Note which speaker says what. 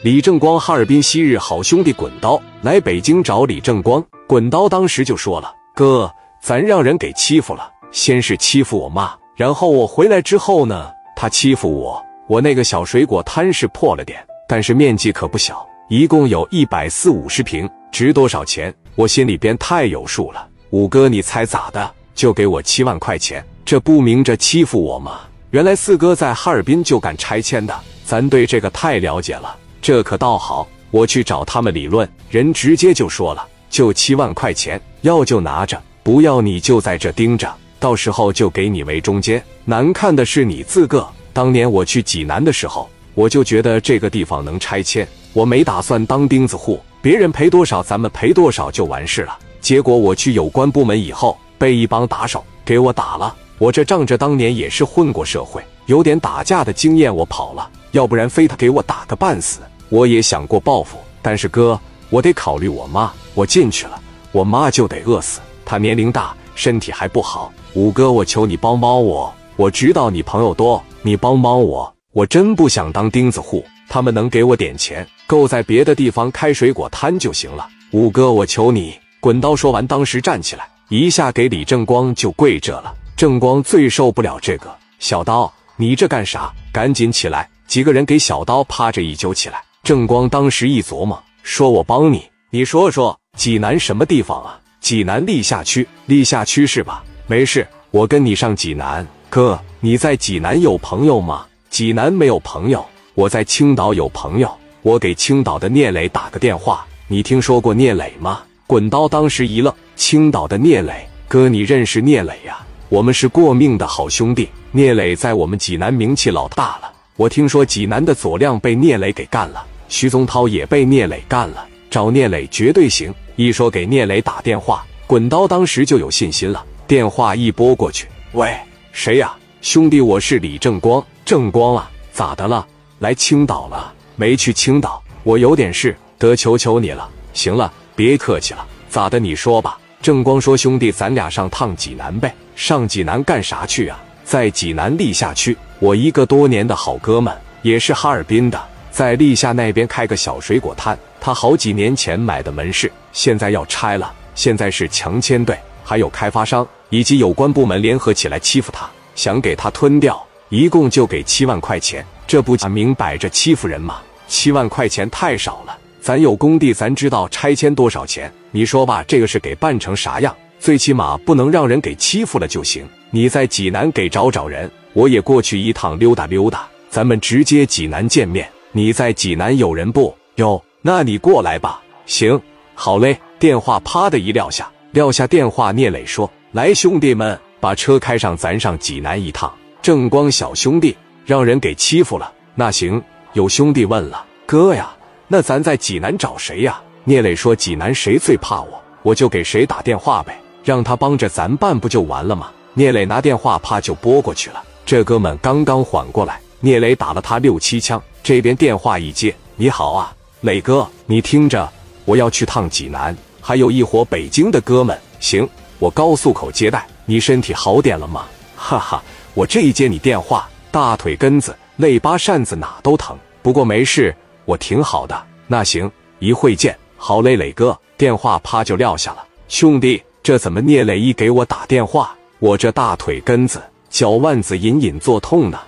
Speaker 1: 李正光，哈尔滨昔日好兄弟滚刀来北京找李正光，滚刀当时就说了：“哥，咱让人给欺负了，先是欺负我妈，然后我回来之后呢，他欺负我。我那个小水果摊是破了点，但是面积可不小，一共有一百四五十平，值多少钱？我心里边太有数了。五哥，你猜咋的？就给我七万块钱，这不明着欺负我吗？原来四哥在哈尔滨就干拆迁的，咱对这个太了解了。”这可倒好，我去找他们理论，人直接就说了，就七万块钱，要就拿着，不要你就在这盯着，到时候就给你围中间。难看的是你自个。当年我去济南的时候，我就觉得这个地方能拆迁，我没打算当钉子户，别人赔多少咱们赔多少就完事了。结果我去有关部门以后，被一帮打手给我打了。我这仗着当年也是混过社会，有点打架的经验，我跑了，要不然非他给我打个半死。我也想过报复，但是哥，我得考虑我妈。我进去了，我妈就得饿死。她年龄大，身体还不好。五哥，我求你帮帮我。我知道你朋友多，你帮帮我。我真不想当钉子户。他们能给我点钱，够在别的地方开水果摊就行了。五哥，我求你。滚刀说完，当时站起来，一下给李正光就跪着了。正光最受不了这个，小刀，你这干啥？赶紧起来！几个人给小刀趴着一揪起来。正光当时一琢磨，说：“我帮你，你说说济南什么地方啊？济南历下区，历下区是吧？没事，我跟你上济南。哥，你在济南有朋友吗？济南没有朋友，我在青岛有朋友，我给青岛的聂磊打个电话。你听说过聂磊吗？”滚刀当时一愣：“青岛的聂磊，哥，你认识聂磊呀？我们是过命的好兄弟。聂磊在我们济南名气老大了。我听说济南的左亮被聂磊给干了。”徐宗涛也被聂磊干了，找聂磊绝对行。一说给聂磊打电话，滚刀当时就有信心了。电话一拨过去，喂，谁呀？兄弟，我是李正光。正光啊，咋的了？来青岛了？没去青岛，我有点事，得求求你了。行了，别客气了。咋的？你说吧。正光说：“兄弟，咱俩上趟济南呗。上济南干啥去啊？在济南历下区，我一个多年的好哥们，也是哈尔滨的。”在历下那边开个小水果摊，他好几年前买的门市，现在要拆了。现在是强迁队，还有开发商以及有关部门联合起来欺负他，想给他吞掉。一共就给七万块钱，这不明摆着欺负人吗？七万块钱太少了，咱有工地，咱知道拆迁多少钱。你说吧，这个是给办成啥样？最起码不能让人给欺负了就行。你在济南给找找人，我也过去一趟溜达溜达，咱们直接济南见面。你在济南有人不？有，那你过来吧。行，好嘞。电话啪的一撂下，撂下电话，聂磊说：“来，兄弟们，把车开上，咱上济南一趟。”正光小兄弟让人给欺负了。那行，有兄弟问了，哥呀，那咱在济南找谁呀？聂磊说：“济南谁最怕我，我就给谁打电话呗，让他帮着咱办，不就完了吗？”聂磊拿电话啪就拨过去了。这哥们刚刚缓过来，聂磊打了他六七枪。这边电话一接，你好啊，磊哥，你听着，我要去趟济南，还有一伙北京的哥们。行，我高速口接待。你身体好点了吗？哈哈，我这一接你电话，大腿根子、肋巴扇子哪都疼，不过没事，我挺好的。那行，一会见。好嘞，磊哥，电话啪就撂下了。兄弟，这怎么聂磊一给我打电话，我这大腿根子、脚腕子隐隐作痛呢？